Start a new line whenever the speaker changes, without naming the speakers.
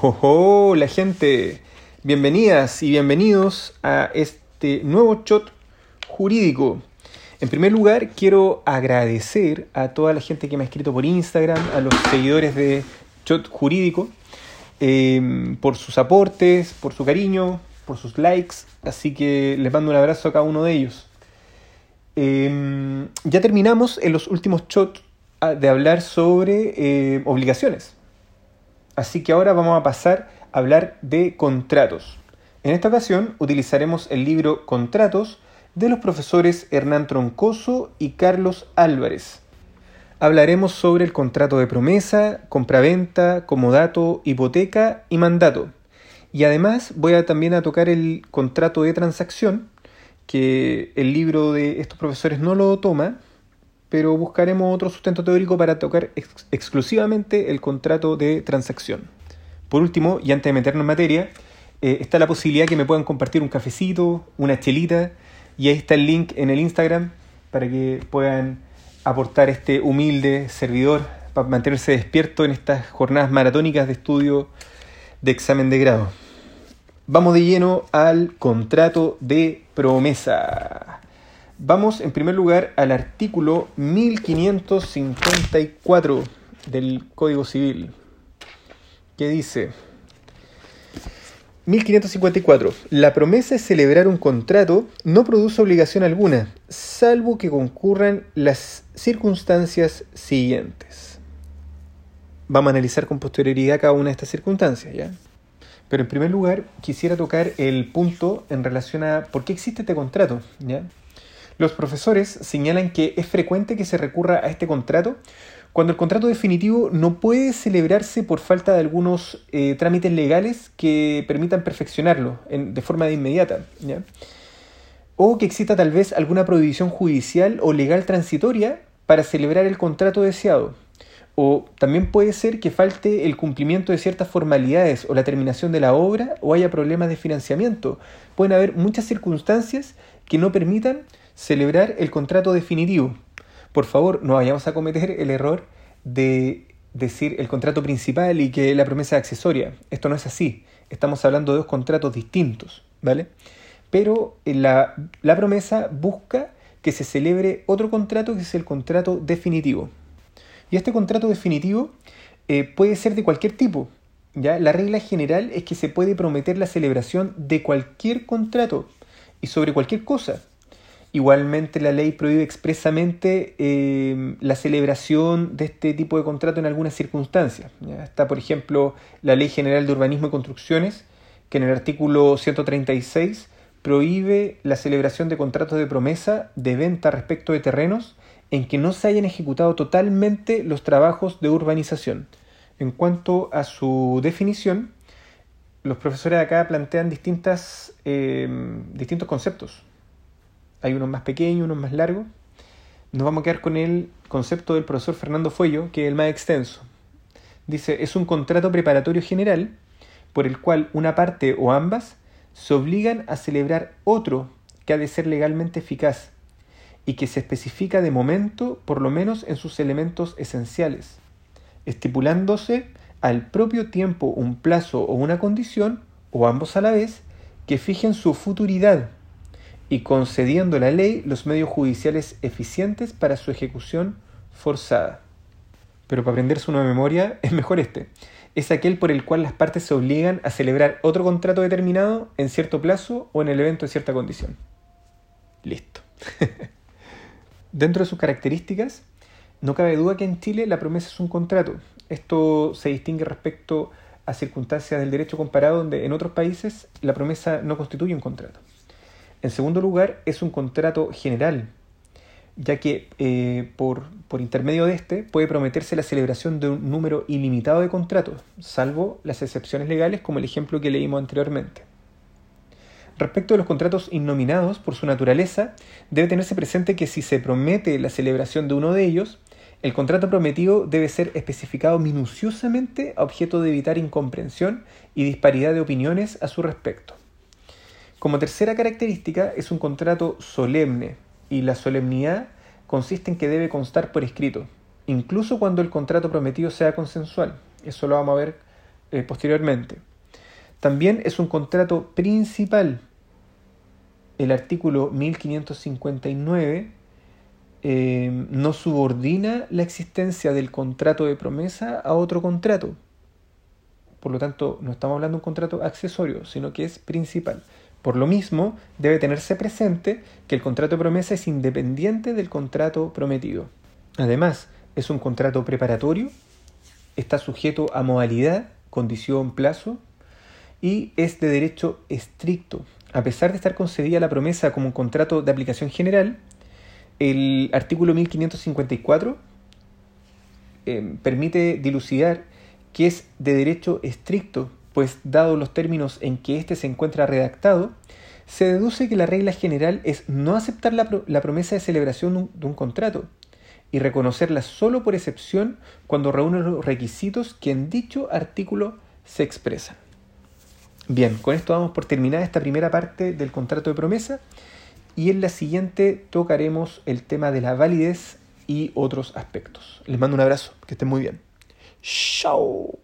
Hola gente! Bienvenidas y bienvenidos a este nuevo shot jurídico. En primer lugar, quiero agradecer a toda la gente que me ha escrito por Instagram, a los seguidores de Shot Jurídico, em, por sus aportes, por su cariño, por sus likes. Así que les mando un abrazo a cada uno de ellos. Em, ya terminamos en los últimos shots ah, de hablar sobre eh, obligaciones. Así que ahora vamos a pasar a hablar de contratos. En esta ocasión utilizaremos el libro Contratos de los profesores Hernán Troncoso y Carlos Álvarez. Hablaremos sobre el contrato de promesa, compraventa, comodato, hipoteca y mandato. Y además voy a también a tocar el contrato de transacción, que el libro de estos profesores no lo toma, pero buscaremos otro sustento teórico para tocar exclusivamente el contrato de transacción. Por último, y antes de meternos en materia, eh, está la posibilidad que me puedan compartir un cafecito, una chelita, y ahí está el link en el Instagram para que puedan aportar este humilde servidor para mantenerse despierto en estas jornadas maratónicas de estudio de examen de grado. Vamos de lleno al contrato de promesa. Vamos en primer lugar al artículo 1554 del Código Civil, que dice 1554. La promesa de celebrar un contrato no produce obligación alguna, salvo que concurran las circunstancias siguientes. Vamos a analizar con posterioridad cada una de estas circunstancias, ¿ya? Pero en primer lugar, quisiera tocar el punto en relación a por qué existe este contrato, ¿ya? Los profesores señalan que es frecuente que se recurra a este contrato cuando el contrato definitivo no puede celebrarse por falta de algunos eh, trámites legales que permitan perfeccionarlo de forma inmediata. O que exista tal vez alguna prohibición judicial o legal transitoria para celebrar el contrato deseado. O también puede ser que falte el cumplimiento de ciertas formalidades o la terminación de la obra o haya problemas de financiamiento. Pueden haber muchas circunstancias que no permitan celebrar el contrato definitivo. Por favor, no vayamos a cometer el error de decir el contrato principal y que la promesa accesoria. Esto no es así. Estamos hablando de dos contratos distintos, ¿vale? Pero la, la promesa busca que se celebre otro contrato que es el contrato definitivo. Y este contrato definitivo eh, puede ser de cualquier tipo. ¿ya? La regla general es que se puede prometer la celebración de cualquier contrato y sobre cualquier cosa. Igualmente la ley prohíbe expresamente eh, la celebración de este tipo de contrato en algunas circunstancias. Está, por ejemplo, la Ley General de Urbanismo y Construcciones, que en el artículo 136 prohíbe la celebración de contratos de promesa de venta respecto de terrenos en que no se hayan ejecutado totalmente los trabajos de urbanización. En cuanto a su definición, los profesores de acá plantean distintas, eh, distintos conceptos. Hay unos más pequeños, unos más largos. Nos vamos a quedar con el concepto del profesor Fernando Fuello, que es el más extenso. Dice, es un contrato preparatorio general por el cual una parte o ambas se obligan a celebrar otro que ha de ser legalmente eficaz y que se especifica de momento por lo menos en sus elementos esenciales, estipulándose al propio tiempo un plazo o una condición, o ambos a la vez, que fijen su futuridad y concediendo la ley los medios judiciales eficientes para su ejecución forzada. Pero para aprenderse una memoria es mejor este. Es aquel por el cual las partes se obligan a celebrar otro contrato determinado en cierto plazo o en el evento de cierta condición. Listo. Dentro de sus características, no cabe duda que en Chile la promesa es un contrato. Esto se distingue respecto a circunstancias del derecho comparado donde en otros países la promesa no constituye un contrato. En segundo lugar, es un contrato general, ya que eh, por, por, intermedio de este puede prometerse la celebración de un número ilimitado de contratos, salvo las excepciones legales como el ejemplo que leímos anteriormente. Respecto a los contratos innominados, por su naturaleza, debe tenerse presente que si se promete la celebración de uno de ellos, el contrato prometido debe ser especificado minuciosamente a objeto de evitar incomprensión y disparidad de opiniones a su respecto. Como tercera característica es un contrato solemne y la solemnidad consiste en que debe constar por escrito, incluso cuando el contrato prometido sea consensual. Eso lo vamos a ver eh, posteriormente. También es un contrato principal. El artículo 1559 eh, no subordina la existencia del contrato de promesa a otro contrato. Por lo tanto, no estamos hablando de un contrato accesorio, sino que es principal. Por lo mismo, debe tenerse presente que el contrato promesa es independiente del contrato prometido. Además, es un contrato preparatorio, está sujeto a modalidad, condición, plazo, y es de derecho estricto. A pesar de estar concedida la promesa como un contrato de aplicación general, el artículo 1554 eh, permite dilucidar que es de derecho estricto, pues dado los términos en que éste se encuentra redactado, se deduce que la regla general es no aceptar la, promesa de celebración de un contrato y reconocerla solo por excepción cuando reúne los requisitos que en dicho artículo se expresan. Bien, con esto vamos por terminada esta primera parte del contrato de promesa y en la siguiente tocaremos el tema de la validez y otros aspectos. Les mando un abrazo, que estén muy bien. Chao.